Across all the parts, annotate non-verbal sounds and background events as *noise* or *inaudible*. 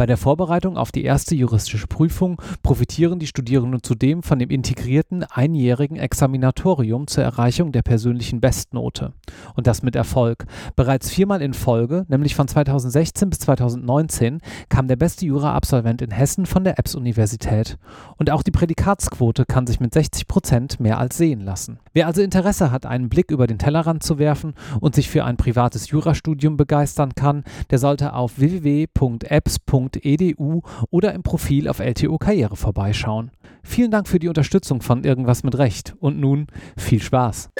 Bei der Vorbereitung auf die erste juristische Prüfung profitieren die Studierenden zudem von dem integrierten einjährigen Examinatorium zur Erreichung der persönlichen Bestnote. Und das mit Erfolg. Bereits viermal in Folge, nämlich von 2016 bis 2019, kam der beste Jura-Absolvent in Hessen von der EBS-Universität. Und auch die Prädikatsquote kann sich mit 60 Prozent mehr als sehen lassen. Wer also Interesse hat, einen Blick über den Tellerrand zu werfen und sich für ein privates Jurastudium begeistern kann, der sollte auf www.apps.de www.edu oder im Profil auf LTO Karriere vorbeischauen. Vielen Dank für die Unterstützung von Irgendwas mit Recht und nun viel Spaß.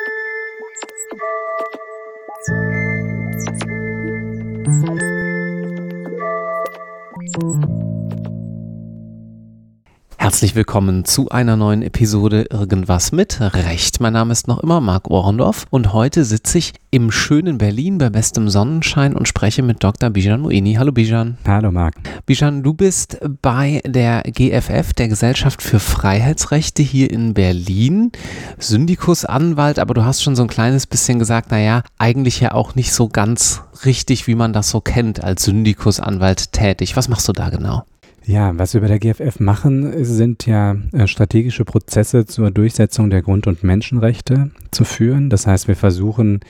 Herzlich willkommen zu einer neuen Episode Irgendwas mit Recht. Mein Name ist noch immer Marc Ohrendorf und heute sitze ich im schönen Berlin bei bestem Sonnenschein und spreche mit Dr. Bijan Moini. Hallo Bijan. Hallo Marc. Bijan, du bist bei der GFF, der Gesellschaft für Freiheitsrechte hier in Berlin, Syndikusanwalt, aber du hast schon so ein kleines bisschen gesagt, naja, eigentlich ja auch nicht so ganz richtig, wie man das so kennt, als Syndikusanwalt tätig. Was machst du da genau? Ja, was wir bei der GFF machen, sind ja äh, strategische Prozesse zur Durchsetzung der Grund- und Menschenrechte zu führen. Das heißt, wir versuchen,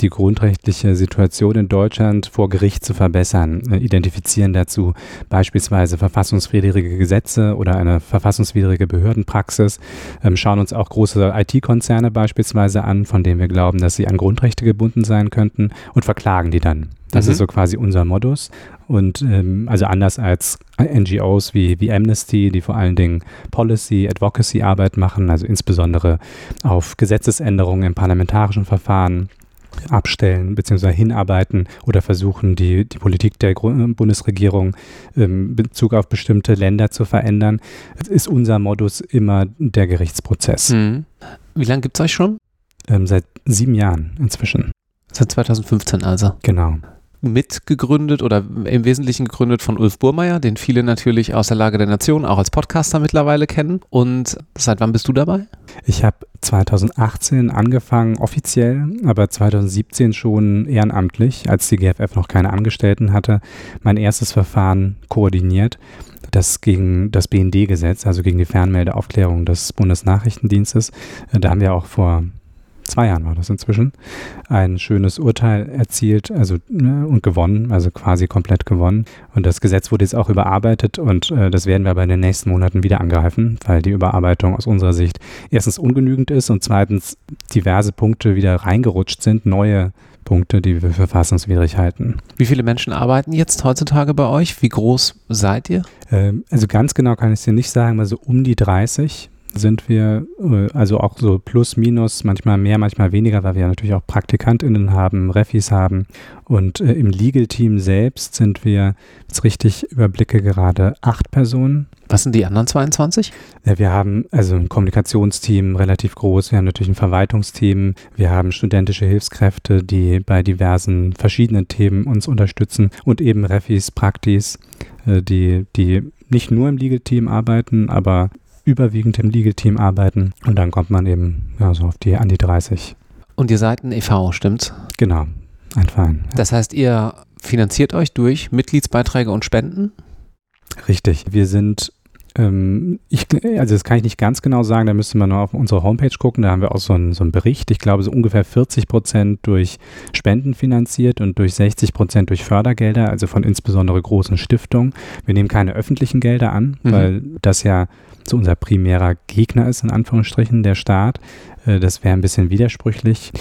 die grundrechtliche Situation in Deutschland vor Gericht zu verbessern, äh, identifizieren dazu beispielsweise verfassungswidrige Gesetze oder eine verfassungswidrige Behördenpraxis, ähm, schauen uns auch große IT-Konzerne beispielsweise an, von denen wir glauben, dass sie an Grundrechte gebunden sein könnten und verklagen die dann. Das mhm. ist so quasi unser Modus. Und ähm, also anders als NGOs wie, wie Amnesty, die vor allen Dingen Policy, Advocacy Arbeit machen, also insbesondere auf Gesetzesänderungen im parlamentarischen Verfahren abstellen bzw. hinarbeiten oder versuchen, die, die Politik der Bundesregierung ähm, in Bezug auf bestimmte Länder zu verändern, ist unser Modus immer der Gerichtsprozess. Mhm. Wie lange gibt es euch schon? Ähm, seit sieben Jahren inzwischen. Seit 2015 also. Genau mitgegründet oder im Wesentlichen gegründet von Ulf Burmeier, den viele natürlich aus der Lage der Nation auch als Podcaster mittlerweile kennen. Und seit wann bist du dabei? Ich habe 2018 angefangen, offiziell, aber 2017 schon ehrenamtlich, als die GFF noch keine Angestellten hatte, mein erstes Verfahren koordiniert das gegen das BND-Gesetz, also gegen die Fernmeldeaufklärung des Bundesnachrichtendienstes. Da haben wir auch vor zwei Jahren war das inzwischen, ein schönes Urteil erzielt also, ne, und gewonnen, also quasi komplett gewonnen. Und das Gesetz wurde jetzt auch überarbeitet und äh, das werden wir aber in den nächsten Monaten wieder angreifen, weil die Überarbeitung aus unserer Sicht erstens ungenügend ist und zweitens diverse Punkte wieder reingerutscht sind, neue Punkte, die wir für verfassungswidrig halten. Wie viele Menschen arbeiten jetzt heutzutage bei euch? Wie groß seid ihr? Ähm, also ganz genau kann ich es dir nicht sagen, also um die 30 sind wir, äh, also auch so plus, minus, manchmal mehr, manchmal weniger, weil wir natürlich auch PraktikantInnen haben, Refis haben. Und äh, im Legal-Team selbst sind wir, jetzt richtig überblicke, gerade acht Personen. Was sind die anderen 22? Ja, wir haben also ein Kommunikationsteam relativ groß, wir haben natürlich ein Verwaltungsteam, wir haben studentische Hilfskräfte, die bei diversen verschiedenen Themen uns unterstützen und eben Refis, Praktis, äh, die, die nicht nur im Legal-Team arbeiten, aber überwiegend im Legal-Team arbeiten. Und dann kommt man eben ja, so auf die an die 30. Und ihr seid ein e.V., stimmt's? Genau, ein Verein. Ja. Das heißt, ihr finanziert euch durch Mitgliedsbeiträge und Spenden? Richtig. Wir sind ähm, ich, also das kann ich nicht ganz genau sagen, da müsste man nur auf unsere Homepage gucken, da haben wir auch so einen, so einen Bericht. Ich glaube, so ungefähr 40 Prozent durch Spenden finanziert und durch 60 Prozent durch Fördergelder, also von insbesondere großen Stiftungen. Wir nehmen keine öffentlichen Gelder an, mhm. weil das ja so unser primärer Gegner ist, in Anführungsstrichen, der Staat. Äh, das wäre ein bisschen widersprüchlich.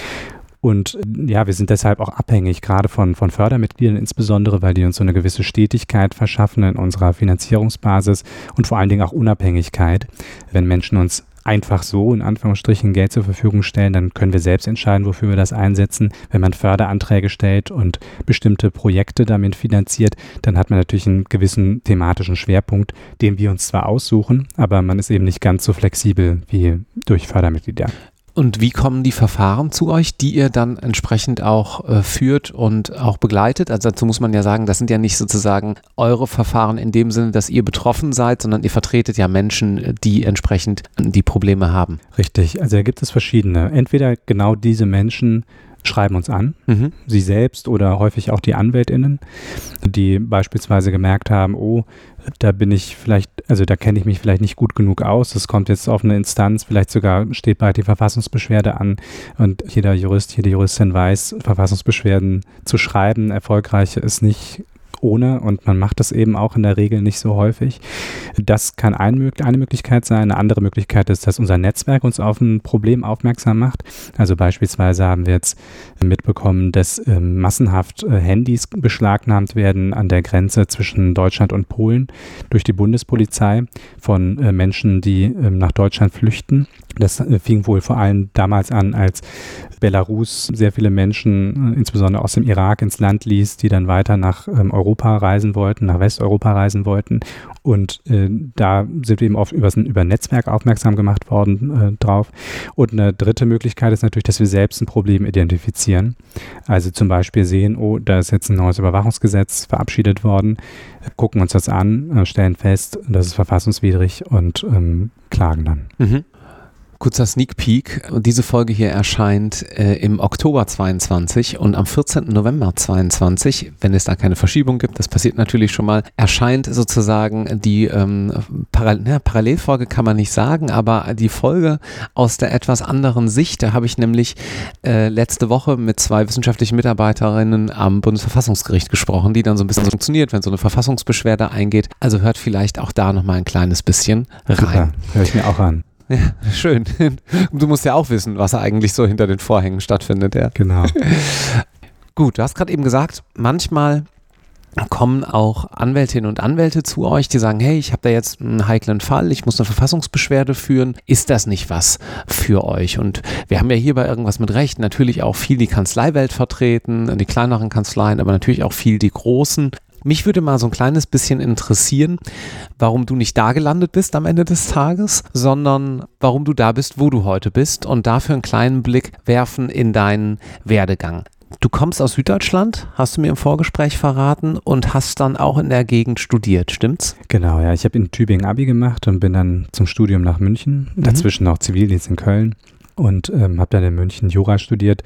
Und ja, wir sind deshalb auch abhängig, gerade von, von Fördermitgliedern insbesondere, weil die uns so eine gewisse Stetigkeit verschaffen in unserer Finanzierungsbasis und vor allen Dingen auch Unabhängigkeit. Wenn Menschen uns einfach so in Anführungsstrichen Geld zur Verfügung stellen, dann können wir selbst entscheiden, wofür wir das einsetzen. Wenn man Förderanträge stellt und bestimmte Projekte damit finanziert, dann hat man natürlich einen gewissen thematischen Schwerpunkt, den wir uns zwar aussuchen, aber man ist eben nicht ganz so flexibel wie durch Fördermitglieder. Und wie kommen die Verfahren zu euch, die ihr dann entsprechend auch äh, führt und auch begleitet? Also dazu muss man ja sagen, das sind ja nicht sozusagen eure Verfahren in dem Sinne, dass ihr betroffen seid, sondern ihr vertretet ja Menschen, die entsprechend die Probleme haben. Richtig, also da gibt es verschiedene. Entweder genau diese Menschen schreiben uns an, mhm. sie selbst oder häufig auch die AnwältInnen, die beispielsweise gemerkt haben, oh, da bin ich vielleicht, also da kenne ich mich vielleicht nicht gut genug aus, es kommt jetzt auf eine Instanz, vielleicht sogar steht bald die Verfassungsbeschwerde an. Und jeder Jurist, jede Juristin weiß, Verfassungsbeschwerden zu schreiben, erfolgreich ist nicht ohne und man macht das eben auch in der Regel nicht so häufig. Das kann ein, eine Möglichkeit sein. Eine andere Möglichkeit ist, dass unser Netzwerk uns auf ein Problem aufmerksam macht. Also beispielsweise haben wir jetzt mitbekommen, dass äh, massenhaft äh, Handys beschlagnahmt werden an der Grenze zwischen Deutschland und Polen durch die Bundespolizei von äh, Menschen, die ähm, nach Deutschland flüchten. Das äh, fing wohl vor allem damals an, als Belarus sehr viele Menschen, äh, insbesondere aus dem Irak, ins Land ließ, die dann weiter nach ähm, Europa reisen wollten, nach Westeuropa reisen wollten. Und äh, da sind wir eben oft über, über Netzwerk aufmerksam gemacht worden äh, drauf. Und eine dritte Möglichkeit ist natürlich, dass wir selbst ein Problem identifizieren. Also zum Beispiel sehen, oh, da ist jetzt ein neues Überwachungsgesetz verabschiedet worden, gucken uns das an, äh, stellen fest, das ist verfassungswidrig und ähm, klagen dann. Mhm. Kurzer Sneak Peek. Diese Folge hier erscheint äh, im Oktober 22 und am 14. November 22, wenn es da keine Verschiebung gibt, das passiert natürlich schon mal, erscheint sozusagen die ähm, Paral ne, Parallelfolge kann man nicht sagen, aber die Folge aus der etwas anderen Sicht. Da habe ich nämlich äh, letzte Woche mit zwei wissenschaftlichen Mitarbeiterinnen am Bundesverfassungsgericht gesprochen, die dann so ein bisschen funktioniert, wenn so eine Verfassungsbeschwerde eingeht. Also hört vielleicht auch da nochmal ein kleines bisschen rein. Höre ich mir auch an. Ja, *laughs* schön. Du musst ja auch wissen, was eigentlich so hinter den Vorhängen stattfindet, ja. Genau. *laughs* Gut, du hast gerade eben gesagt, manchmal kommen auch Anwältinnen und Anwälte zu euch, die sagen, hey, ich habe da jetzt einen heiklen Fall, ich muss eine Verfassungsbeschwerde führen. Ist das nicht was für euch? Und wir haben ja hier bei irgendwas mit Recht natürlich auch viel die Kanzleiwelt vertreten, die kleineren Kanzleien, aber natürlich auch viel die großen. Mich würde mal so ein kleines bisschen interessieren, warum du nicht da gelandet bist am Ende des Tages, sondern warum du da bist, wo du heute bist und dafür einen kleinen Blick werfen in deinen Werdegang. Du kommst aus Süddeutschland, hast du mir im Vorgespräch verraten und hast dann auch in der Gegend studiert, stimmt's? Genau, ja. Ich habe in Tübingen Abi gemacht und bin dann zum Studium nach München, mhm. dazwischen auch Zivildienst in Köln und ähm, habe dann in München Jura studiert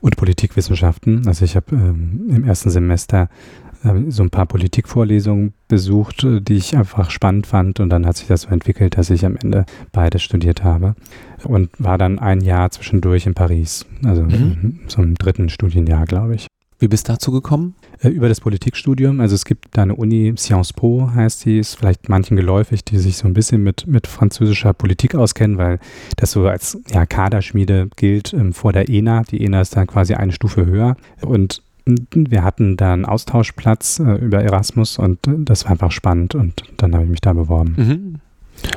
und Politikwissenschaften. Also ich habe ähm, im ersten Semester so ein paar Politikvorlesungen besucht, äh, die ich einfach spannend fand und dann hat sich das so entwickelt, dass ich am Ende beides studiert habe und war dann ein Jahr zwischendurch in Paris, also mhm. so im dritten Studienjahr, glaube ich. Wie bist du dazu gekommen? Äh, über das Politikstudium. Also es gibt da eine Uni, Sciences Po heißt die, ist vielleicht manchen geläufig, die sich so ein bisschen mit, mit französischer Politik auskennen, weil das so als ja, Kaderschmiede gilt ähm, vor der ENA. Die ENA ist dann quasi eine Stufe höher. Und wir hatten da einen Austauschplatz äh, über Erasmus und das war einfach spannend und dann habe ich mich da beworben. Mhm.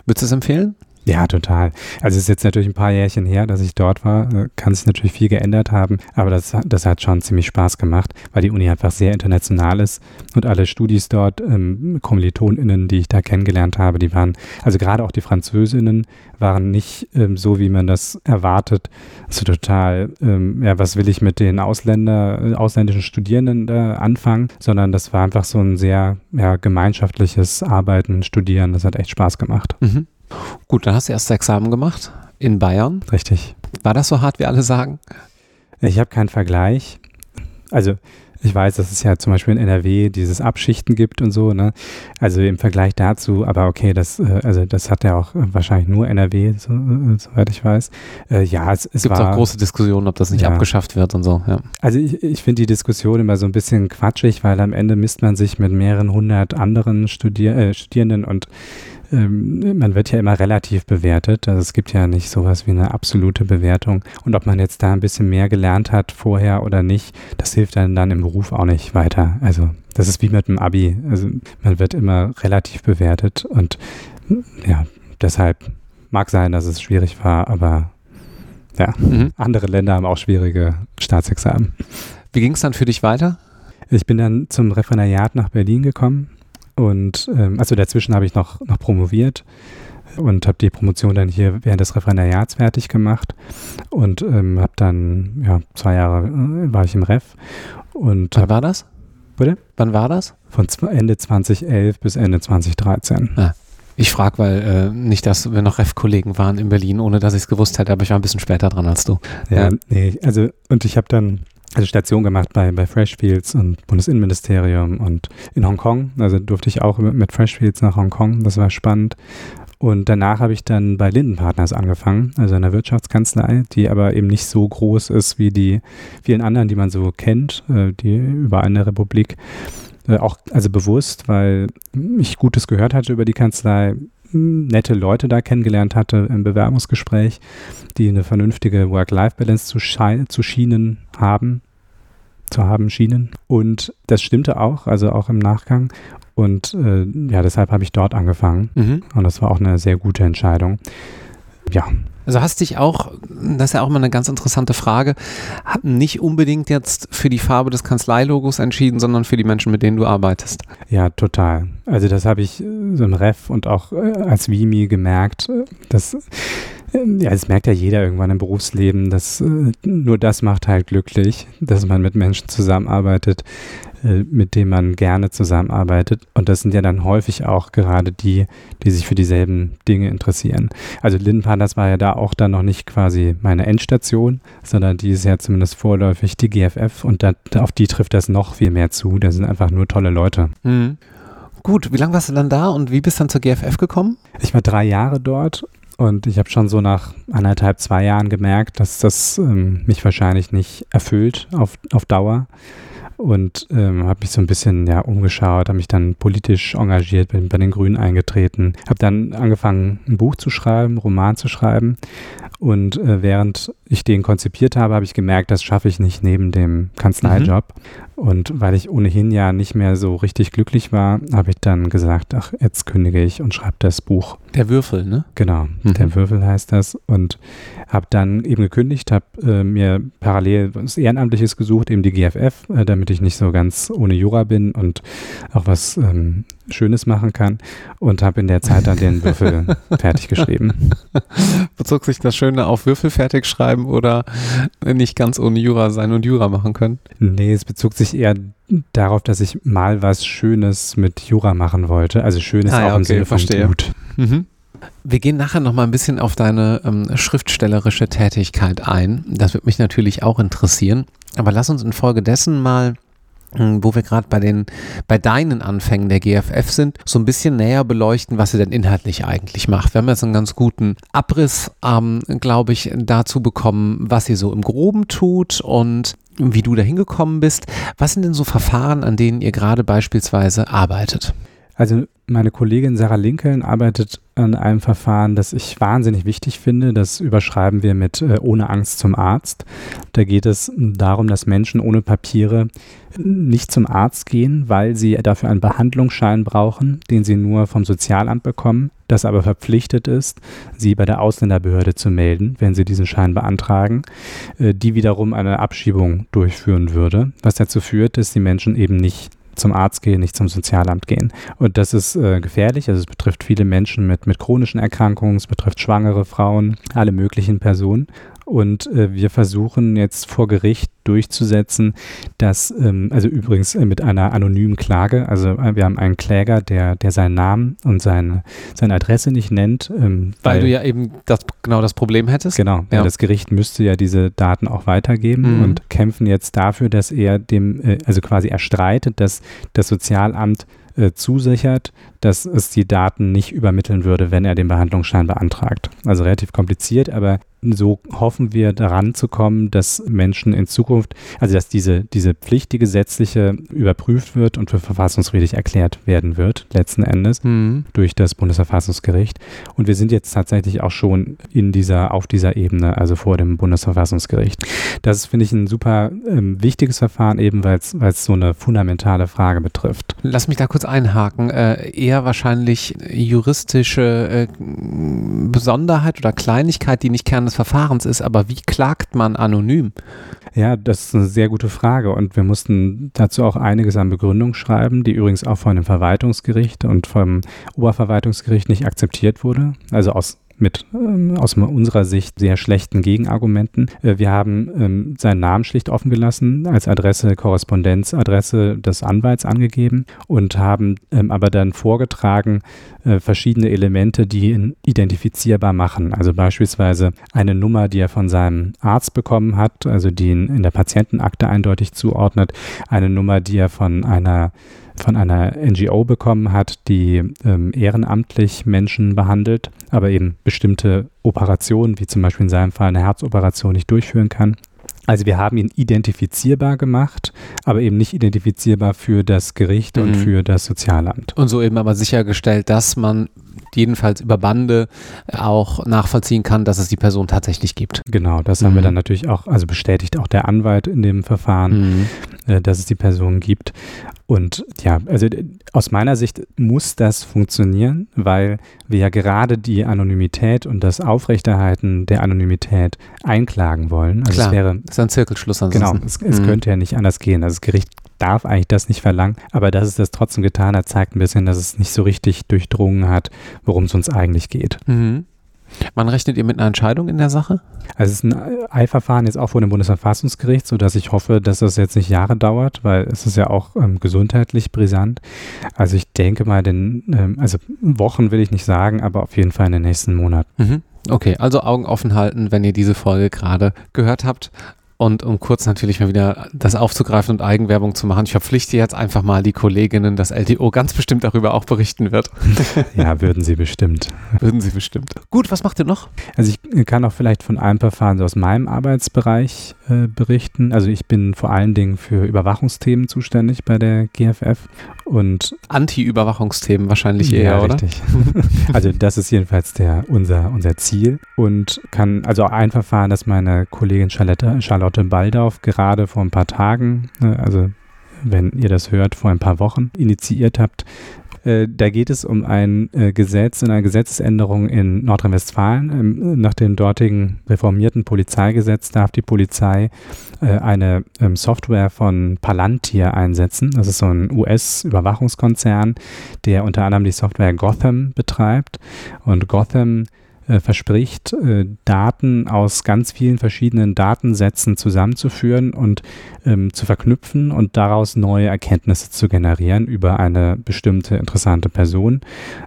Würdest du es empfehlen? Ja, total. Also es ist jetzt natürlich ein paar Jährchen her, dass ich dort war. Äh, kann sich natürlich viel geändert haben, aber das, das hat schon ziemlich Spaß gemacht, weil die Uni einfach sehr international ist und alle Studis dort, ähm, KommilitonInnen, die ich da kennengelernt habe, die waren, also gerade auch die Französinnen, waren nicht ähm, so, wie man das erwartet. Also total, ähm, ja, was will ich mit den Ausländer, ausländischen Studierenden äh, anfangen, sondern das war einfach so ein sehr ja, gemeinschaftliches Arbeiten, Studieren. Das hat echt Spaß gemacht. Mhm. Gut, dann hast du erst Examen gemacht in Bayern. Richtig. War das so hart, wie alle sagen? Ich habe keinen Vergleich. Also ich weiß, dass es ja zum Beispiel in NRW dieses Abschichten gibt und so, ne? Also im Vergleich dazu, aber okay, das, äh, also das hat ja auch wahrscheinlich nur NRW, so, äh, soweit ich weiß. Äh, ja, es, es gibt auch große Diskussionen, ob das nicht ja. abgeschafft wird und so, ja. Also ich, ich finde die Diskussion immer so ein bisschen quatschig, weil am Ende misst man sich mit mehreren hundert anderen Studier äh, Studierenden und ähm, man wird ja immer relativ bewertet. Also es gibt ja nicht sowas wie eine absolute Bewertung. Und ob man jetzt da ein bisschen mehr gelernt hat vorher oder nicht, das hilft dann, dann im Beruf auch nicht weiter. Also das ist wie mit dem Abi. Also man wird immer relativ bewertet und ja, deshalb mag sein, dass es schwierig war, aber ja, mhm. andere Länder haben auch schwierige Staatsexamen. Wie ging es dann für dich weiter? Ich bin dann zum Referendariat nach Berlin gekommen und ähm, also dazwischen habe ich noch, noch promoviert und habe die Promotion dann hier während des Referendariats fertig gemacht und ähm, habe dann, ja, zwei Jahre äh, war ich im Ref. Und Wann hab, war das? Bitte? Wann war das? Von Ende 2011 bis Ende 2013. Ah. Ich frage, weil äh, nicht, dass wir noch Ref-Kollegen waren in Berlin, ohne dass ich es gewusst hätte, aber ich war ein bisschen später dran als du. Ja, ja. nee, also und ich habe dann also Station gemacht bei, bei Freshfields und Bundesinnenministerium und in Hongkong. Also durfte ich auch mit Freshfields nach Hongkong. Das war spannend. Und danach habe ich dann bei Linden Partners angefangen, also einer Wirtschaftskanzlei, die aber eben nicht so groß ist wie die vielen anderen, die man so kennt, äh, die überall in der Republik. Äh, auch also bewusst, weil ich Gutes gehört hatte über die Kanzlei, nette Leute da kennengelernt hatte im Bewerbungsgespräch, die eine vernünftige Work-Life-Balance zu, zu schienen haben, zu haben schienen. Und das stimmte auch, also auch im Nachgang. Und äh, ja, deshalb habe ich dort angefangen. Mhm. Und das war auch eine sehr gute Entscheidung. Ja. Also hast dich auch, das ist ja auch mal eine ganz interessante Frage, nicht unbedingt jetzt für die Farbe des Kanzleilogos entschieden, sondern für die Menschen, mit denen du arbeitest. Ja, total. Also das habe ich äh, so im Ref und auch äh, als Vimi gemerkt, äh, dass ja, das merkt ja jeder irgendwann im Berufsleben, dass nur das macht halt glücklich, dass man mit Menschen zusammenarbeitet, mit denen man gerne zusammenarbeitet. Und das sind ja dann häufig auch gerade die, die sich für dieselben Dinge interessieren. Also Lindenpartners war ja da auch dann noch nicht quasi meine Endstation, sondern die ist ja zumindest vorläufig die GFF und da, auf die trifft das noch viel mehr zu. Da sind einfach nur tolle Leute. Mhm. Gut, wie lange warst du dann da und wie bist du dann zur GFF gekommen? Ich war drei Jahre dort und ich habe schon so nach anderthalb, zwei Jahren gemerkt, dass das ähm, mich wahrscheinlich nicht erfüllt auf, auf Dauer. Und ähm, habe mich so ein bisschen ja, umgeschaut, habe mich dann politisch engagiert, bin bei den Grünen eingetreten, habe dann angefangen, ein Buch zu schreiben, einen Roman zu schreiben. Und äh, während ich den konzipiert habe, habe ich gemerkt, das schaffe ich nicht neben dem Kanzleijob. Mhm. Und weil ich ohnehin ja nicht mehr so richtig glücklich war, habe ich dann gesagt, ach, jetzt kündige ich und schreibe das Buch. Der Würfel, ne? Genau, mhm. der Würfel heißt das. Und habe dann eben gekündigt, habe äh, mir parallel was Ehrenamtliches gesucht, eben die GFF, äh, damit ich nicht so ganz ohne Jura bin und auch was ähm, Schönes machen kann. Und habe in der Zeit dann den Würfel *laughs* fertig geschrieben. Bezog sich das Schöne auf Würfel fertig schreiben oder nicht ganz ohne Jura sein und Jura machen können? Nee, es bezog sich eher darauf, dass ich mal was Schönes mit Jura machen wollte. Also Schönes ah, ja, auch im okay, Sinne von verstehe. gut. Mhm. Wir gehen nachher noch mal ein bisschen auf deine ähm, schriftstellerische Tätigkeit ein. Das wird mich natürlich auch interessieren. Aber lass uns infolgedessen mal wo wir gerade bei den bei deinen Anfängen der GFF sind, so ein bisschen näher beleuchten, was sie denn inhaltlich eigentlich macht. Wir haben jetzt einen ganz guten Abriss, ähm, glaube ich, dazu bekommen, was sie so im Groben tut und wie du da hingekommen bist. Was sind denn so Verfahren, an denen ihr gerade beispielsweise arbeitet? Also meine Kollegin Sarah Lincoln arbeitet an einem Verfahren, das ich wahnsinnig wichtig finde. Das überschreiben wir mit äh, Ohne Angst zum Arzt. Da geht es darum, dass Menschen ohne Papiere nicht zum Arzt gehen, weil sie dafür einen Behandlungsschein brauchen, den sie nur vom Sozialamt bekommen, das aber verpflichtet ist, sie bei der Ausländerbehörde zu melden, wenn sie diesen Schein beantragen, äh, die wiederum eine Abschiebung durchführen würde, was dazu führt, dass die Menschen eben nicht zum Arzt gehen, nicht zum Sozialamt gehen. Und das ist äh, gefährlich. Also es betrifft viele Menschen mit, mit chronischen Erkrankungen, es betrifft schwangere Frauen, alle möglichen Personen. Und äh, wir versuchen jetzt vor Gericht durchzusetzen, dass, ähm, also übrigens äh, mit einer anonymen Klage, also äh, wir haben einen Kläger, der, der seinen Namen und seine, seine Adresse nicht nennt. Ähm, weil, weil, du ja eben das, genau das Problem hättest. Genau, ja. das Gericht müsste ja diese Daten auch weitergeben mhm. und kämpfen jetzt dafür, dass er dem, äh, also quasi erstreitet, dass das Sozialamt äh, zusichert, dass es die Daten nicht übermitteln würde, wenn er den Behandlungsschein beantragt. Also relativ kompliziert, aber so hoffen wir daran zu kommen, dass Menschen in Zukunft, also dass diese, diese Pflicht, die gesetzliche, überprüft wird und für verfassungswidrig erklärt werden wird, letzten Endes, mhm. durch das Bundesverfassungsgericht. Und wir sind jetzt tatsächlich auch schon in dieser, auf dieser Ebene, also vor dem Bundesverfassungsgericht. Das finde ich, ein super ähm, wichtiges Verfahren, eben weil es so eine fundamentale Frage betrifft. Lass mich da kurz einhaken. Äh, eher wahrscheinlich juristische äh, Besonderheit oder Kleinigkeit, die nicht Kern des Verfahrens ist, aber wie klagt man anonym? Ja, das ist eine sehr gute Frage und wir mussten dazu auch einiges an Begründung schreiben, die übrigens auch von dem Verwaltungsgericht und vom Oberverwaltungsgericht nicht akzeptiert wurde. Also aus mit ähm, aus unserer Sicht sehr schlechten Gegenargumenten. Äh, wir haben ähm, seinen Namen schlicht offen gelassen, als Adresse, Korrespondenzadresse des Anwalts angegeben und haben ähm, aber dann vorgetragen äh, verschiedene Elemente, die ihn identifizierbar machen. Also beispielsweise eine Nummer, die er von seinem Arzt bekommen hat, also die ihn in der Patientenakte eindeutig zuordnet, eine Nummer, die er von einer von einer NGO bekommen hat, die ähm, ehrenamtlich Menschen behandelt, aber eben bestimmte Operationen, wie zum Beispiel in seinem Fall eine Herzoperation, nicht durchführen kann. Also wir haben ihn identifizierbar gemacht, aber eben nicht identifizierbar für das Gericht mhm. und für das Sozialamt. Und so eben aber sichergestellt, dass man jedenfalls über Bande auch nachvollziehen kann, dass es die Person tatsächlich gibt. Genau, das mhm. haben wir mhm. dann natürlich auch, also bestätigt auch der Anwalt in dem Verfahren, mhm. äh, dass es die Person gibt. Und ja, also aus meiner Sicht muss das funktionieren, weil wir ja gerade die Anonymität und das Aufrechterhalten der Anonymität einklagen wollen. Also Klar, es wäre, das ist ein Zirkelschluss ansonsten. Genau, es, es mhm. könnte ja nicht anders gehen. Also das Gericht darf eigentlich das nicht verlangen, aber dass es das trotzdem getan hat, zeigt ein bisschen, dass es nicht so richtig durchdrungen hat, worum es uns eigentlich geht. Mhm. Wann rechnet ihr mit einer Entscheidung in der Sache? Also es ist ein Eilverfahren jetzt auch vor dem Bundesverfassungsgericht, sodass ich hoffe, dass das jetzt nicht Jahre dauert, weil es ist ja auch ähm, gesundheitlich brisant. Also ich denke mal, den, ähm, also Wochen will ich nicht sagen, aber auf jeden Fall in den nächsten Monaten. Mhm. Okay, also Augen offen halten, wenn ihr diese Folge gerade gehört habt. Und um kurz natürlich mal wieder das aufzugreifen und Eigenwerbung zu machen, ich verpflichte jetzt einfach mal die Kolleginnen, dass LTO ganz bestimmt darüber auch berichten wird. *laughs* Ja, würden sie bestimmt. Würden sie bestimmt. Gut, was macht ihr noch? Also ich kann auch vielleicht von einem Verfahren so aus meinem Arbeitsbereich äh, berichten. Also ich bin vor allen Dingen für Überwachungsthemen zuständig bei der GFF und Anti-Überwachungsthemen wahrscheinlich eher, ja, oder? Richtig. *laughs* also das ist jedenfalls der, unser, unser Ziel und kann also auch ein Verfahren, das meine Kollegin Charlotte, Charlotte Baldauf gerade vor ein paar Tagen, ne, also wenn ihr das hört, vor ein paar Wochen initiiert habt, äh, da geht es um ein äh, Gesetz und eine Gesetzesänderung in Nordrhein-Westfalen. Ähm, nach dem dortigen reformierten Polizeigesetz darf die Polizei äh, eine ähm, Software von Palantir einsetzen. Das ist so ein US-Überwachungskonzern, der unter anderem die Software Gotham betreibt. Und Gotham verspricht, äh, Daten aus ganz vielen verschiedenen Datensätzen zusammenzuführen und ähm, zu verknüpfen und daraus neue Erkenntnisse zu generieren über eine bestimmte interessante Person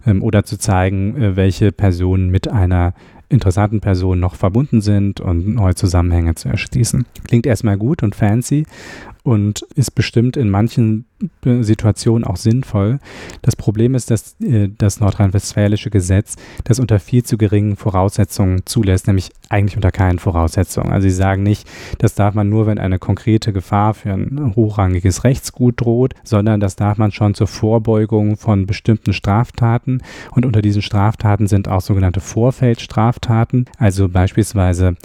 ähm, oder zu zeigen, äh, welche Personen mit einer interessanten Personen noch verbunden sind und neue Zusammenhänge zu erschließen. Klingt erstmal gut und fancy und ist bestimmt in manchen Situationen auch sinnvoll. Das Problem ist, dass äh, das nordrhein-westfälische Gesetz das unter viel zu geringen Voraussetzungen zulässt, nämlich eigentlich unter keinen Voraussetzungen. Also sie sagen nicht, das darf man nur, wenn eine konkrete Gefahr für ein hochrangiges Rechtsgut droht, sondern das darf man schon zur Vorbeugung von bestimmten Straftaten. Und unter diesen Straftaten sind auch sogenannte Vorfeldstraftaten, also beispielsweise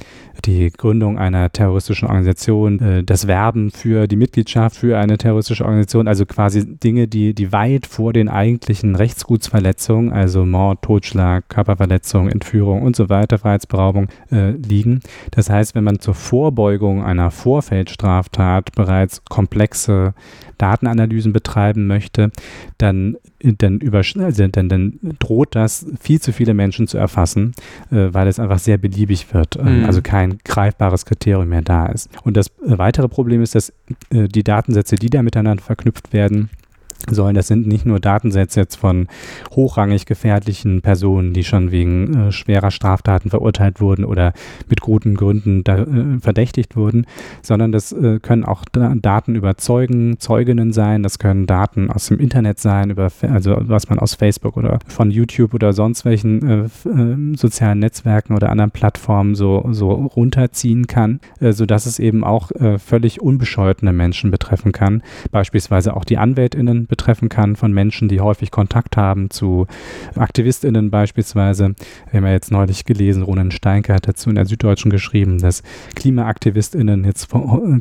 die Gründung einer terroristischen Organisation, äh, das Werben für die Mitgliedschaft für eine terroristische Organisation, also quasi Dinge, die, die weit vor den eigentlichen Rechtsgutsverletzungen, also Mord, Totschlag, Körperverletzung, Entführung und so weiter, Freiheitsberaubung, äh, liegen. Das heißt, wenn man zur Vorbeugung einer Vorfeldstraftat bereits komplexe Datenanalysen betreiben möchte, dann, dann, dann, dann droht das viel zu viele Menschen zu erfassen, äh, weil es einfach sehr beliebig wird, äh, mhm. also kein greifbares Kriterium mehr da ist. Und das äh, weitere Problem ist, dass äh, die Datensätze, die da miteinander verknüpft werden, sollen. Das sind nicht nur Datensätze jetzt von hochrangig gefährlichen Personen, die schon wegen äh, schwerer Straftaten verurteilt wurden oder mit guten Gründen da, äh, verdächtigt wurden, sondern das äh, können auch Daten über Zeugen, Zeuginnen sein, das können Daten aus dem Internet sein, über, also was man aus Facebook oder von YouTube oder sonst welchen äh, äh, sozialen Netzwerken oder anderen Plattformen so, so runterziehen kann, äh, sodass es eben auch völlig unbescholtene Menschen betreffen kann, beispielsweise auch die AnwältInnen betreffen kann von Menschen, die häufig Kontakt haben zu AktivistInnen beispielsweise. Wir haben ja jetzt neulich gelesen, Ronan Steinke hat dazu in der Süddeutschen geschrieben, dass KlimaaktivistInnen jetzt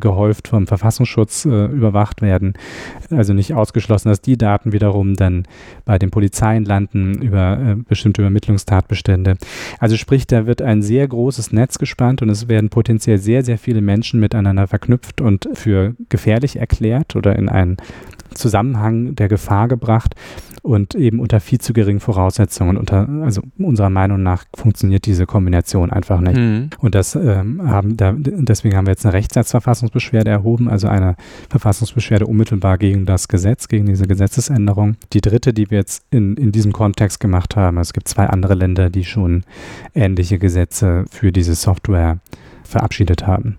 gehäuft vom Verfassungsschutz äh, überwacht werden. Also nicht ausgeschlossen, dass die Daten wiederum dann bei den Polizeien landen über äh, bestimmte Übermittlungstatbestände. Also sprich, da wird ein sehr großes Netz gespannt und es werden potenziell sehr, sehr viele Menschen miteinander verknüpft und für gefährlich erklärt oder in einen Zusammenhang der Gefahr gebracht und eben unter viel zu geringen Voraussetzungen. Unter, also unserer Meinung nach funktioniert diese Kombination einfach nicht. Mhm. Und das ähm, haben da, deswegen haben wir jetzt eine Rechtssatzverfassungsbeschwerde erhoben, also eine Verfassungsbeschwerde unmittelbar gegen das Gesetz, gegen diese Gesetzesänderung. Die dritte, die wir jetzt in, in diesem Kontext gemacht haben, es gibt zwei andere Länder, die schon ähnliche Gesetze für diese Software verabschiedet haben.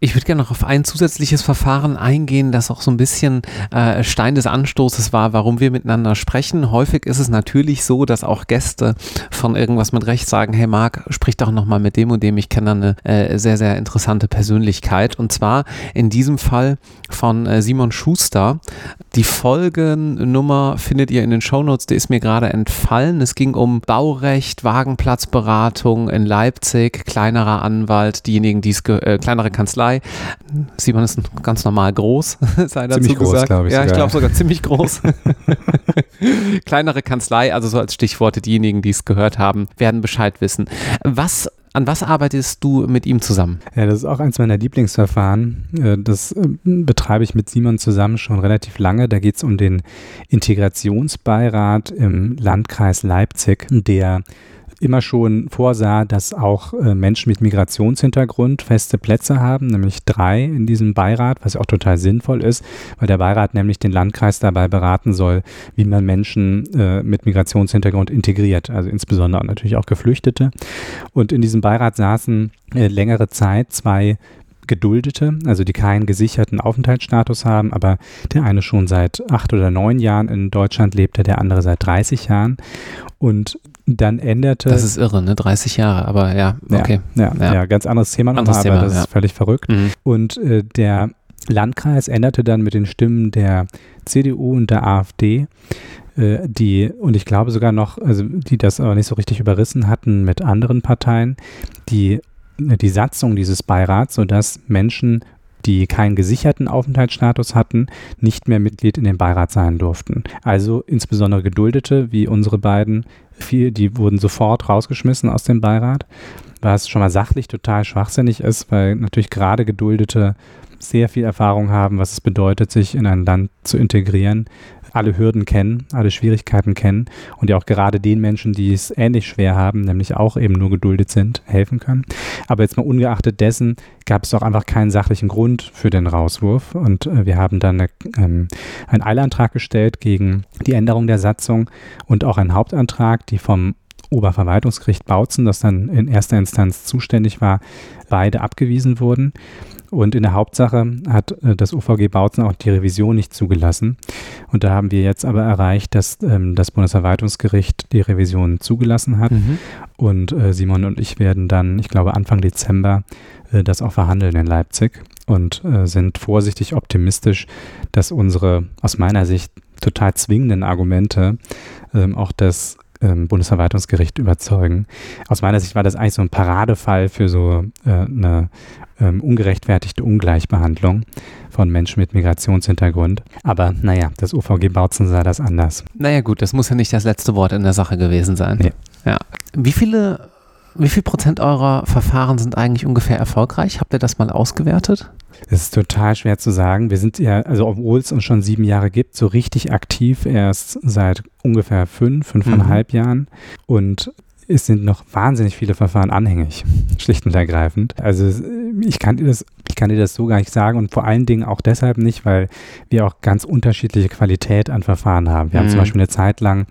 Ich würde gerne noch auf ein zusätzliches Verfahren eingehen, das auch so ein bisschen äh, Stein des Anstoßes war, warum wir miteinander sprechen. Häufig ist es natürlich so, dass auch Gäste von irgendwas mit Recht sagen, hey Marc, sprich doch nochmal mit dem und dem, ich kenne da eine äh, sehr, sehr interessante Persönlichkeit. Und zwar in diesem Fall von äh, Simon Schuster. Die Folgennummer findet ihr in den Shownotes, die ist mir gerade entfallen. Es ging um Baurecht, Wagenplatzberatung in Leipzig, kleinerer Anwalt, diejenigen, die es, äh, kleinere Kanzlei, Polizei. Simon ist ganz normal groß, *laughs* sei dazu ziemlich gesagt. glaube ich. Ja, sogar. ich glaube sogar ziemlich groß. *laughs* Kleinere Kanzlei, also so als Stichworte, diejenigen, die es gehört haben, werden Bescheid wissen. Was an was arbeitest du mit ihm zusammen? Ja, das ist auch eins meiner Lieblingsverfahren. Äh, das äh, betreibe ich mit Simon zusammen schon relativ lange. Da geht es um den Integrationsbeirat im Landkreis Leipzig, der immer schon vorsah, dass auch äh, Menschen mit Migrationshintergrund feste Plätze haben, nämlich drei in diesem Beirat, was auch total sinnvoll ist, weil der Beirat nämlich den Landkreis dabei beraten soll, wie man Menschen äh, mit Migrationshintergrund integriert, also insbesondere natürlich auch Geflüchtete. Und in diesem Beirat saßen äh, längere Zeit zwei Geduldete, also die keinen gesicherten Aufenthaltsstatus haben, aber der eine schon seit acht oder neun Jahren in Deutschland lebte, der andere seit 30 Jahren. Und dann änderte. Das ist irre, ne? 30 Jahre, aber ja, okay. Ja, ja, ja. ja ganz anderes Thema nochmal, aber Thema, das ist völlig verrückt. Mhm. Und äh, der Landkreis änderte dann mit den Stimmen der CDU und der AfD äh, die, und ich glaube sogar noch, also die das aber nicht so richtig überrissen hatten mit anderen Parteien, die, die Satzung dieses Beirats, sodass Menschen die keinen gesicherten Aufenthaltsstatus hatten, nicht mehr Mitglied in den Beirat sein durften. Also insbesondere Geduldete, wie unsere beiden, viel, die wurden sofort rausgeschmissen aus dem Beirat, was schon mal sachlich total schwachsinnig ist, weil natürlich gerade Geduldete sehr viel Erfahrung haben, was es bedeutet, sich in ein Land zu integrieren, alle Hürden kennen, alle Schwierigkeiten kennen und ja auch gerade den Menschen, die es ähnlich schwer haben, nämlich auch eben nur geduldet sind, helfen können. Aber jetzt mal ungeachtet dessen gab es auch einfach keinen sachlichen Grund für den Rauswurf und äh, wir haben dann eine, ähm, einen Eilantrag gestellt gegen die Änderung der Satzung und auch einen Hauptantrag, die vom Oberverwaltungsgericht Bautzen, das dann in erster Instanz zuständig war, beide abgewiesen wurden. Und in der Hauptsache hat äh, das UVG Bautzen auch die Revision nicht zugelassen. Und da haben wir jetzt aber erreicht, dass ähm, das Bundesverwaltungsgericht die Revision zugelassen hat. Mhm. Und äh, Simon und ich werden dann, ich glaube, Anfang Dezember äh, das auch verhandeln in Leipzig und äh, sind vorsichtig optimistisch, dass unsere aus meiner Sicht total zwingenden Argumente ähm, auch das ähm, Bundesverwaltungsgericht überzeugen. Aus meiner Sicht war das eigentlich so ein Paradefall für so äh, eine ähm, ungerechtfertigte Ungleichbehandlung von Menschen mit Migrationshintergrund. Aber naja, das UVG Bautzen sah das anders. Naja gut, das muss ja nicht das letzte Wort in der Sache gewesen sein. Nee. Ja. Wie viele, wie viel Prozent eurer Verfahren sind eigentlich ungefähr erfolgreich? Habt ihr das mal ausgewertet? Es ist total schwer zu sagen. Wir sind ja, also obwohl es uns schon sieben Jahre gibt, so richtig aktiv erst seit ungefähr fünf, fünfeinhalb mhm. Jahren. Und es sind noch wahnsinnig viele Verfahren anhängig, *laughs* schlicht und ergreifend. Also ich kann dir das, ich kann dir das so gar nicht sagen und vor allen Dingen auch deshalb nicht, weil wir auch ganz unterschiedliche Qualität an Verfahren haben. Wir mhm. haben zum mhm. Beispiel eine Zeit lang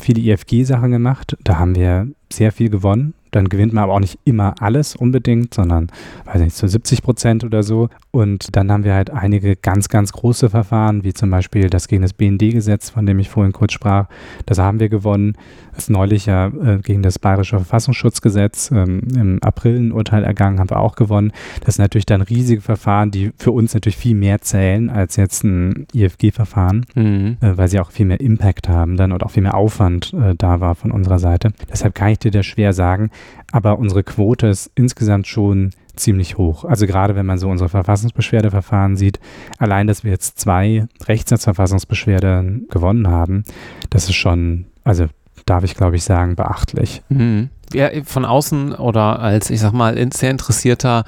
viele IFG-Sachen gemacht. Da haben wir sehr viel gewonnen dann gewinnt man aber auch nicht immer alles unbedingt, sondern, weiß nicht, zu 70 Prozent oder so. Und dann haben wir halt einige ganz, ganz große Verfahren, wie zum Beispiel das gegen das BND-Gesetz, von dem ich vorhin kurz sprach. Das haben wir gewonnen. Das neulich ja äh, gegen das Bayerische Verfassungsschutzgesetz ähm, im April ein Urteil ergangen, haben wir auch gewonnen. Das sind natürlich dann riesige Verfahren, die für uns natürlich viel mehr zählen als jetzt ein IFG-Verfahren, mhm. äh, weil sie auch viel mehr Impact haben dann und auch viel mehr Aufwand äh, da war von unserer Seite. Deshalb kann ich dir das schwer sagen, aber unsere Quote ist insgesamt schon ziemlich hoch. Also gerade wenn man so unsere Verfassungsbeschwerdeverfahren sieht, allein, dass wir jetzt zwei Rechtssatzverfassungsbeschwerden gewonnen haben, das ist schon, also darf ich glaube ich sagen, beachtlich. Mhm ja, von außen oder als, ich sag mal, sehr interessierter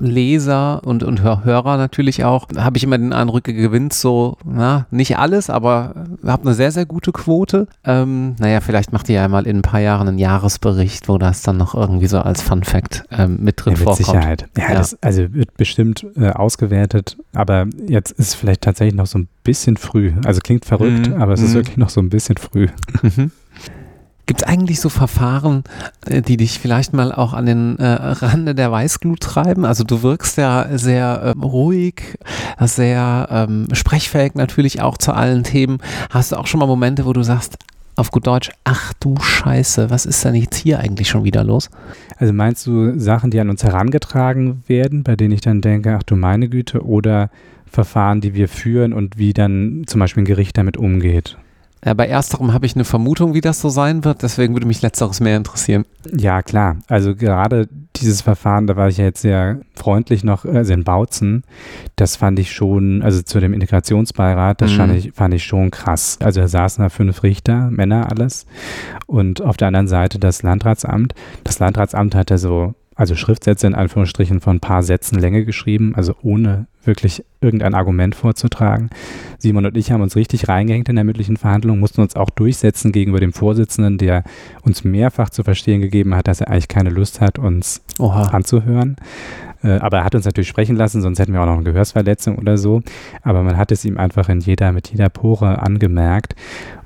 Leser und, und Hörer natürlich auch, habe ich immer den Eindruck, ihr gewinnt so, na, nicht alles, aber habt eine sehr, sehr gute Quote. Ähm, naja, vielleicht macht ihr ja mal in ein paar Jahren einen Jahresbericht, wo das dann noch irgendwie so als Fun Fact ähm, mit drin ja, mit vorkommt. Sicherheit. Ja, ja. Das, also wird bestimmt äh, ausgewertet, aber jetzt ist vielleicht tatsächlich noch so ein bisschen früh. Also klingt verrückt, mhm. aber es ist mhm. wirklich noch so ein bisschen früh. Mhm. Gibt es eigentlich so Verfahren, äh, die dich vielleicht mal auch an den äh, Rande der Weißglut treiben? Also du wirkst ja sehr ähm, ruhig, sehr ähm, sprechfähig natürlich auch zu allen Themen. Hast du auch schon mal Momente, wo du sagst, auf gut Deutsch, ach du Scheiße, was ist denn jetzt hier eigentlich schon wieder los? Also meinst du Sachen, die an uns herangetragen werden, bei denen ich dann denke, ach du meine Güte, oder Verfahren, die wir führen und wie dann zum Beispiel ein Gericht damit umgeht? Ja, bei ersterem habe ich eine Vermutung, wie das so sein wird, deswegen würde mich letzteres mehr interessieren. Ja, klar. Also gerade dieses Verfahren, da war ich ja jetzt sehr freundlich noch, also in Bautzen, das fand ich schon, also zu dem Integrationsbeirat, das mhm. fand, ich, fand ich schon krass. Also da saßen da fünf Richter, Männer alles und auf der anderen Seite das Landratsamt. Das Landratsamt hatte so also Schriftsätze in Anführungsstrichen von ein paar Sätzen Länge geschrieben, also ohne wirklich irgendein Argument vorzutragen. Simon und ich haben uns richtig reingehängt in der mündlichen Verhandlung, mussten uns auch durchsetzen gegenüber dem Vorsitzenden, der uns mehrfach zu verstehen gegeben hat, dass er eigentlich keine Lust hat, uns Oha. anzuhören. Äh, aber er hat uns natürlich sprechen lassen, sonst hätten wir auch noch eine Gehörsverletzung oder so. Aber man hat es ihm einfach in jeder, mit jeder Pore angemerkt.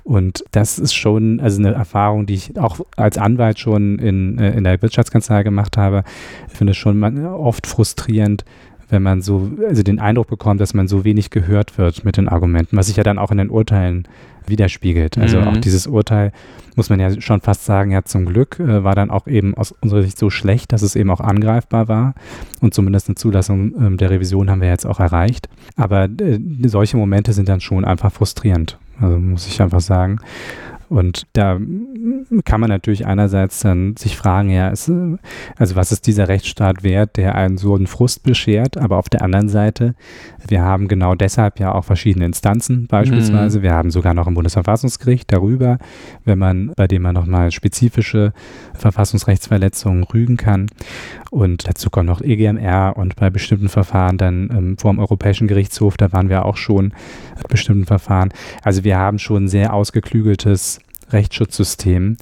Und das ist schon also eine Erfahrung, die ich auch als Anwalt schon in, äh, in der Wirtschaftskanzlei gemacht habe. Ich finde es schon oft frustrierend, wenn man so, also den Eindruck bekommt, dass man so wenig gehört wird mit den Argumenten, was sich ja dann auch in den Urteilen widerspiegelt. Also mhm. auch dieses Urteil, muss man ja schon fast sagen, ja zum Glück äh, war dann auch eben aus unserer Sicht so schlecht, dass es eben auch angreifbar war. Und zumindest eine Zulassung ähm, der Revision haben wir jetzt auch erreicht. Aber äh, solche Momente sind dann schon einfach frustrierend. Also muss ich einfach sagen. Und da kann man natürlich einerseits dann sich fragen, ja, ist, also was ist dieser Rechtsstaat wert, der einen so einen Frust beschert, aber auf der anderen Seite, wir haben genau deshalb ja auch verschiedene Instanzen beispielsweise, mhm. wir haben sogar noch ein Bundesverfassungsgericht darüber, wenn man, bei dem man nochmal spezifische Verfassungsrechtsverletzungen rügen kann und dazu kommt noch EGMR und bei bestimmten Verfahren dann ähm, vor dem Europäischen Gerichtshof, da waren wir auch schon bei bestimmten Verfahren. Also wir haben schon sehr ausgeklügeltes Rechtsschutzsystem,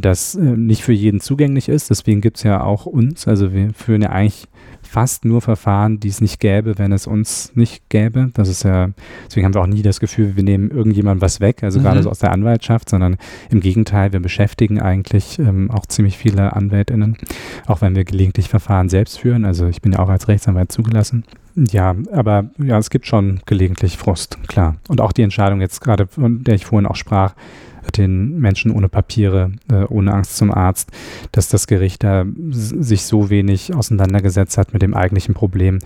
das äh, nicht für jeden zugänglich ist. Deswegen gibt es ja auch uns. Also wir führen ja eigentlich fast nur Verfahren, die es nicht gäbe, wenn es uns nicht gäbe. Das ist ja, deswegen haben wir auch nie das Gefühl, wir nehmen irgendjemand was weg, also mhm. gerade so aus der Anwaltschaft, sondern im Gegenteil, wir beschäftigen eigentlich ähm, auch ziemlich viele AnwältInnen, auch wenn wir gelegentlich Verfahren selbst führen. Also ich bin ja auch als Rechtsanwalt zugelassen. Ja, aber ja, es gibt schon gelegentlich Frust, klar. Und auch die Entscheidung jetzt gerade, von der ich vorhin auch sprach, den Menschen ohne Papiere, äh, ohne Angst zum Arzt, dass das Gericht da sich so wenig auseinandergesetzt hat mit dem eigentlichen Problem.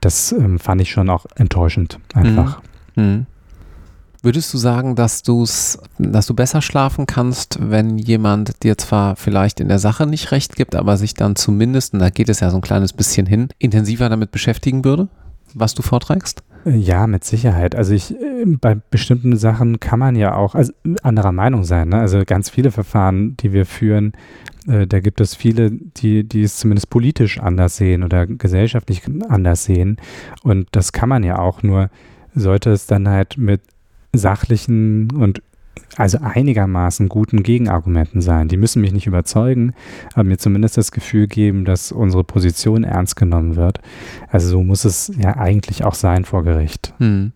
Das ähm, fand ich schon auch enttäuschend einfach. Mhm. Mhm. Würdest du sagen, dass, du's, dass du besser schlafen kannst, wenn jemand dir zwar vielleicht in der Sache nicht recht gibt, aber sich dann zumindest, und da geht es ja so ein kleines bisschen hin, intensiver damit beschäftigen würde, was du vorträgst? Ja, mit Sicherheit. Also ich, äh, bei bestimmten Sachen kann man ja auch also anderer Meinung sein. Ne? Also ganz viele Verfahren, die wir führen, äh, da gibt es viele, die, die es zumindest politisch anders sehen oder gesellschaftlich anders sehen. Und das kann man ja auch, nur sollte es dann halt mit sachlichen und also einigermaßen guten Gegenargumenten sein. Die müssen mich nicht überzeugen, aber mir zumindest das Gefühl geben, dass unsere Position ernst genommen wird. Also so muss es ja eigentlich auch sein vor Gericht. Hm.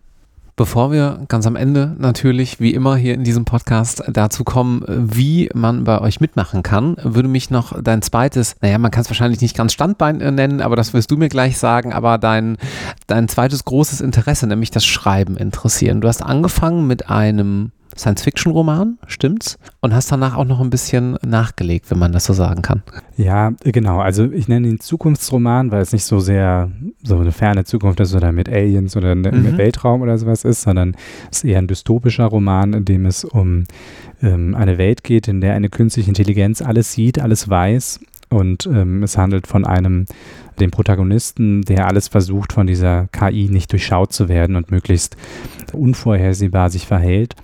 Bevor wir ganz am Ende natürlich, wie immer hier in diesem Podcast, dazu kommen, wie man bei euch mitmachen kann, würde mich noch dein zweites, naja, man kann es wahrscheinlich nicht ganz Standbein äh, nennen, aber das wirst du mir gleich sagen, aber dein, dein zweites großes Interesse, nämlich das Schreiben interessieren. Du hast angefangen mit einem Science-Fiction-Roman, stimmt's? Und hast danach auch noch ein bisschen nachgelegt, wenn man das so sagen kann. Ja, genau. Also ich nenne ihn Zukunftsroman, weil es nicht so sehr so eine ferne Zukunft ist oder mit Aliens oder mhm. mit Weltraum oder sowas ist, sondern es ist eher ein dystopischer Roman, in dem es um ähm, eine Welt geht, in der eine künstliche Intelligenz alles sieht, alles weiß und ähm, es handelt von einem, dem Protagonisten, der alles versucht, von dieser KI nicht durchschaut zu werden und möglichst unvorhersehbar sich verhält.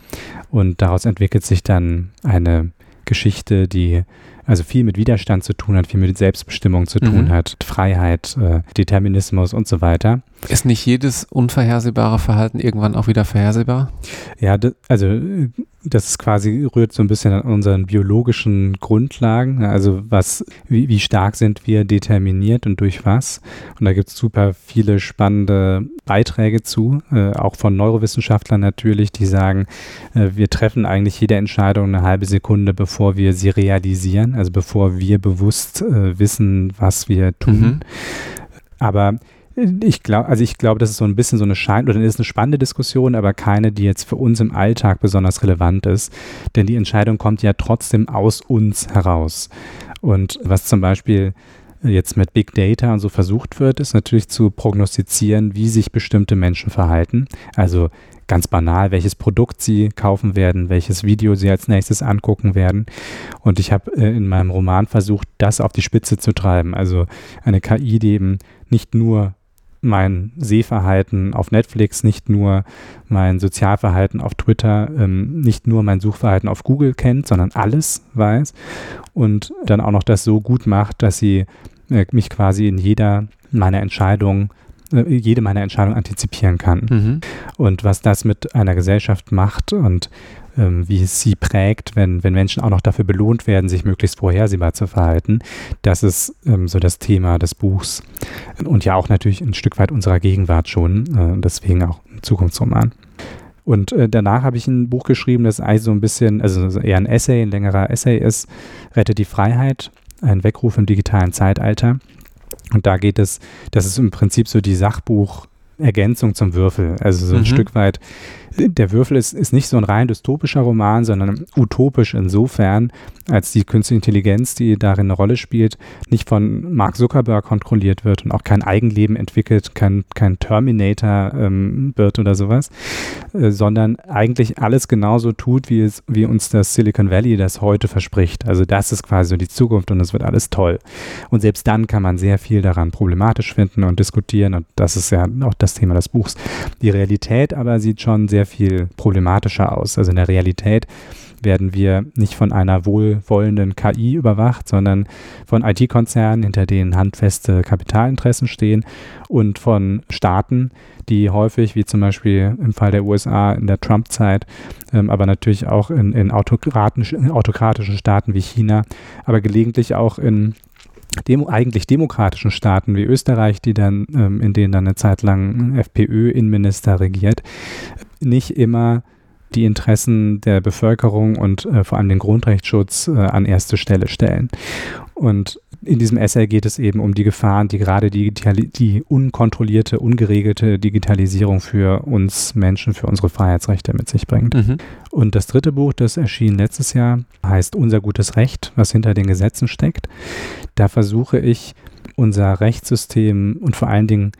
Und daraus entwickelt sich dann eine Geschichte, die also viel mit Widerstand zu tun hat, viel mit Selbstbestimmung zu tun mhm. hat, Freiheit, äh, Determinismus und so weiter. Ist nicht jedes unvorhersehbare Verhalten irgendwann auch wieder vorhersehbar? Ja, also das ist quasi rührt so ein bisschen an unseren biologischen Grundlagen. Also was, wie, wie stark sind wir determiniert und durch was? Und da gibt es super viele spannende Beiträge zu, äh, auch von Neurowissenschaftlern natürlich, die sagen, äh, wir treffen eigentlich jede Entscheidung eine halbe Sekunde, bevor wir sie realisieren, also bevor wir bewusst äh, wissen, was wir tun. Mhm. Aber ich glaube, also ich glaube, das ist so ein bisschen so eine Schein oder ist eine spannende Diskussion, aber keine, die jetzt für uns im Alltag besonders relevant ist, denn die Entscheidung kommt ja trotzdem aus uns heraus. Und was zum Beispiel jetzt mit Big Data und so versucht wird, ist natürlich zu prognostizieren, wie sich bestimmte Menschen verhalten. Also ganz banal, welches Produkt sie kaufen werden, welches Video sie als nächstes angucken werden. Und ich habe äh, in meinem Roman versucht, das auf die Spitze zu treiben. Also eine KI, die eben nicht nur mein Sehverhalten auf Netflix, nicht nur mein Sozialverhalten auf Twitter, ähm, nicht nur mein Suchverhalten auf Google kennt, sondern alles weiß und dann auch noch das so gut macht, dass sie äh, mich quasi in jeder meiner Entscheidungen äh, jede meiner Entscheidungen antizipieren kann. Mhm. Und was das mit einer Gesellschaft macht und ähm, wie es sie prägt, wenn, wenn Menschen auch noch dafür belohnt werden, sich möglichst vorhersehbar zu verhalten. Das ist ähm, so das Thema des Buchs und ja auch natürlich ein Stück weit unserer Gegenwart schon, äh, deswegen auch ein Zukunftsroman. Und äh, danach habe ich ein Buch geschrieben, das eigentlich so ein bisschen, also eher ein Essay, ein längerer Essay ist, Rette die Freiheit, ein Weckruf im digitalen Zeitalter. Und da geht es, das ist im Prinzip so die Sachbuch-Ergänzung zum Würfel. Also so ein mhm. Stück weit der Würfel ist, ist nicht so ein rein dystopischer Roman, sondern utopisch insofern, als die künstliche Intelligenz, die darin eine Rolle spielt, nicht von Mark Zuckerberg kontrolliert wird und auch kein Eigenleben entwickelt, kein, kein Terminator ähm, wird oder sowas, äh, sondern eigentlich alles genauso tut, wie, es, wie uns das Silicon Valley das heute verspricht. Also das ist quasi die Zukunft und es wird alles toll. Und selbst dann kann man sehr viel daran problematisch finden und diskutieren und das ist ja auch das Thema des Buchs. Die Realität aber sieht schon sehr sehr viel problematischer aus. Also in der Realität werden wir nicht von einer wohlwollenden KI überwacht, sondern von IT-Konzernen, hinter denen handfeste Kapitalinteressen stehen und von Staaten, die häufig, wie zum Beispiel im Fall der USA in der Trump-Zeit, ähm, aber natürlich auch in, in autokratischen, autokratischen Staaten wie China, aber gelegentlich auch in Demo, eigentlich demokratischen Staaten wie Österreich, die dann, ähm, in denen dann eine Zeit lang FPÖ-Innenminister regiert, nicht immer die Interessen der Bevölkerung und äh, vor allem den Grundrechtsschutz äh, an erste Stelle stellen. Und in diesem Essay geht es eben um die Gefahren, die gerade die, die unkontrollierte, ungeregelte Digitalisierung für uns Menschen, für unsere Freiheitsrechte mit sich bringt. Mhm. Und das dritte Buch, das erschien letztes Jahr, heißt Unser gutes Recht, was hinter den Gesetzen steckt. Da versuche ich, unser Rechtssystem und vor allen Dingen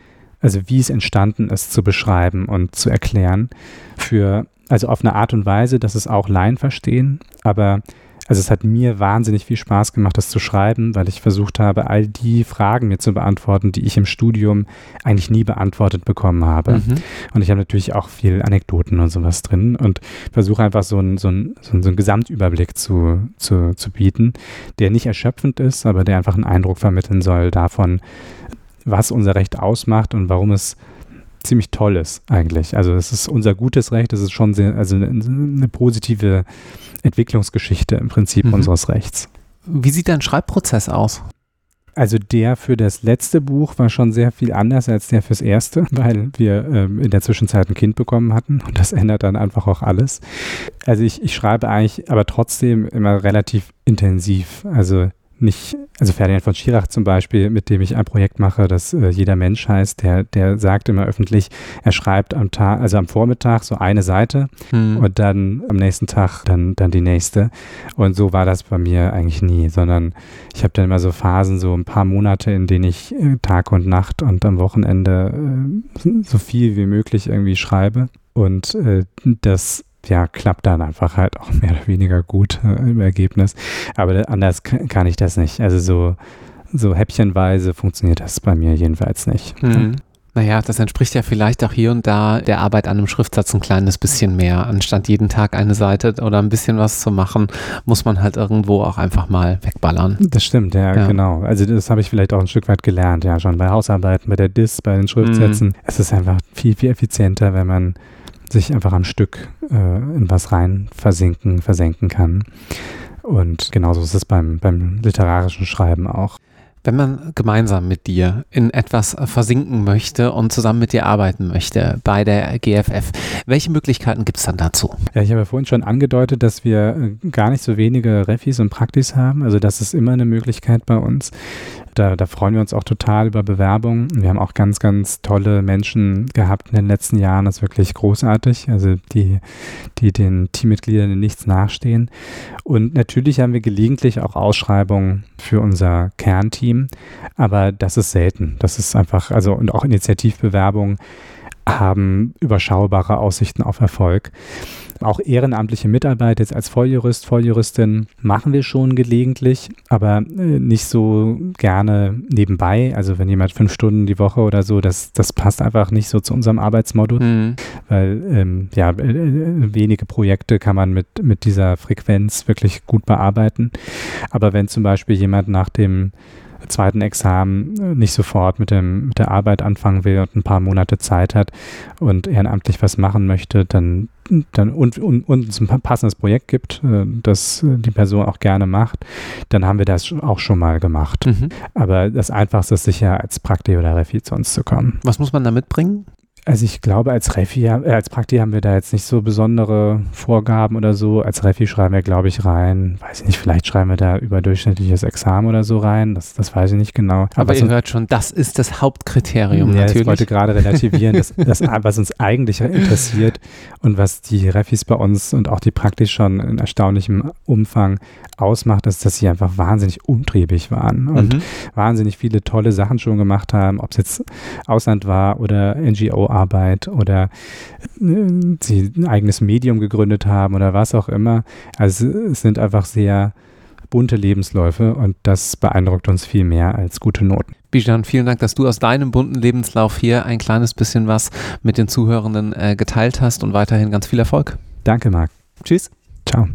also wie es entstanden ist, zu beschreiben und zu erklären. Für, also auf eine Art und Weise, dass es auch Laien verstehen, aber also es hat mir wahnsinnig viel Spaß gemacht, das zu schreiben, weil ich versucht habe, all die Fragen mir zu beantworten, die ich im Studium eigentlich nie beantwortet bekommen habe. Mhm. Und ich habe natürlich auch viel Anekdoten und sowas drin und versuche einfach so einen, so einen, so einen Gesamtüberblick zu, zu, zu bieten, der nicht erschöpfend ist, aber der einfach einen Eindruck vermitteln soll davon, was unser Recht ausmacht und warum es ziemlich toll ist eigentlich. Also es ist unser gutes Recht, es ist schon sehr, also eine, eine positive Entwicklungsgeschichte im Prinzip mhm. unseres Rechts. Wie sieht dein Schreibprozess aus? Also der für das letzte Buch war schon sehr viel anders als der fürs erste, *laughs* weil wir ähm, in der Zwischenzeit ein Kind bekommen hatten und das ändert dann einfach auch alles. Also ich, ich schreibe eigentlich aber trotzdem immer relativ intensiv. Also nicht, also Ferdinand von Schirach zum Beispiel, mit dem ich ein Projekt mache, das äh, Jeder Mensch heißt, der, der sagt immer öffentlich, er schreibt am Tag, also am Vormittag so eine Seite hm. und dann am nächsten Tag dann, dann die nächste. Und so war das bei mir eigentlich nie, sondern ich habe dann immer so Phasen, so ein paar Monate, in denen ich äh, Tag und Nacht und am Wochenende äh, so viel wie möglich irgendwie schreibe. Und äh, das ja, klappt dann einfach halt auch mehr oder weniger gut äh, im Ergebnis. Aber anders kann ich das nicht. Also so, so häppchenweise funktioniert das bei mir jedenfalls nicht. Mhm. Naja, das entspricht ja vielleicht auch hier und da der Arbeit an einem Schriftsatz ein kleines bisschen mehr. Anstatt jeden Tag eine Seite oder ein bisschen was zu machen, muss man halt irgendwo auch einfach mal wegballern. Das stimmt, ja, ja. genau. Also das habe ich vielleicht auch ein Stück weit gelernt, ja, schon bei Hausarbeiten, bei der DIS, bei den Schriftsätzen. Mhm. Es ist einfach viel, viel effizienter, wenn man sich einfach am Stück äh, in was rein versinken, versenken kann. Und genauso ist es beim, beim literarischen Schreiben auch. Wenn man gemeinsam mit dir in etwas versinken möchte und zusammen mit dir arbeiten möchte bei der GFF, welche Möglichkeiten gibt es dann dazu? Ja, ich habe ja vorhin schon angedeutet, dass wir äh, gar nicht so wenige Refis und Praktis haben. Also das ist immer eine Möglichkeit bei uns. Da, da, freuen wir uns auch total über Bewerbungen. Wir haben auch ganz, ganz tolle Menschen gehabt in den letzten Jahren. Das ist wirklich großartig. Also die, die den Teammitgliedern in nichts nachstehen. Und natürlich haben wir gelegentlich auch Ausschreibungen für unser Kernteam. Aber das ist selten. Das ist einfach, also und auch Initiativbewerbungen haben überschaubare Aussichten auf Erfolg. Auch ehrenamtliche Mitarbeit jetzt als Volljurist, Volljuristin machen wir schon gelegentlich, aber äh, nicht so gerne nebenbei. Also wenn jemand fünf Stunden die Woche oder so, das, das passt einfach nicht so zu unserem Arbeitsmodus, mhm. weil ähm, ja, äh, äh, wenige Projekte kann man mit, mit dieser Frequenz wirklich gut bearbeiten. Aber wenn zum Beispiel jemand nach dem zweiten Examen äh, nicht sofort mit, dem, mit der Arbeit anfangen will und ein paar Monate Zeit hat und ehrenamtlich was machen möchte, dann, dann und, und, und es ein passendes Projekt gibt, äh, das die Person auch gerne macht, dann haben wir das auch schon mal gemacht. Mhm. Aber das Einfachste ist sicher, als Prakti oder Refi zu uns zu kommen. Was muss man da mitbringen? Also ich glaube, als Refi, äh, als Prakti haben wir da jetzt nicht so besondere Vorgaben oder so. Als Refi schreiben wir, glaube ich, rein, weiß ich nicht, vielleicht schreiben wir da überdurchschnittliches Examen oder so rein. Das, das weiß ich nicht genau. Aber, Aber ihr hört schon, das ist das Hauptkriterium ja, natürlich. Ich wollte gerade relativieren, das, das, *laughs* was uns eigentlich interessiert und was die Refis bei uns und auch die Praktis schon in erstaunlichem Umfang ausmacht, ist, dass sie einfach wahnsinnig umtriebig waren und mhm. wahnsinnig viele tolle Sachen schon gemacht haben, ob es jetzt Ausland war oder NGO-Arbeit oder äh, sie ein eigenes Medium gegründet haben oder was auch immer. Also es sind einfach sehr bunte Lebensläufe und das beeindruckt uns viel mehr als gute Noten. Bijan, vielen Dank, dass du aus deinem bunten Lebenslauf hier ein kleines bisschen was mit den Zuhörenden äh, geteilt hast und weiterhin ganz viel Erfolg. Danke, Marc. Tschüss. Ciao.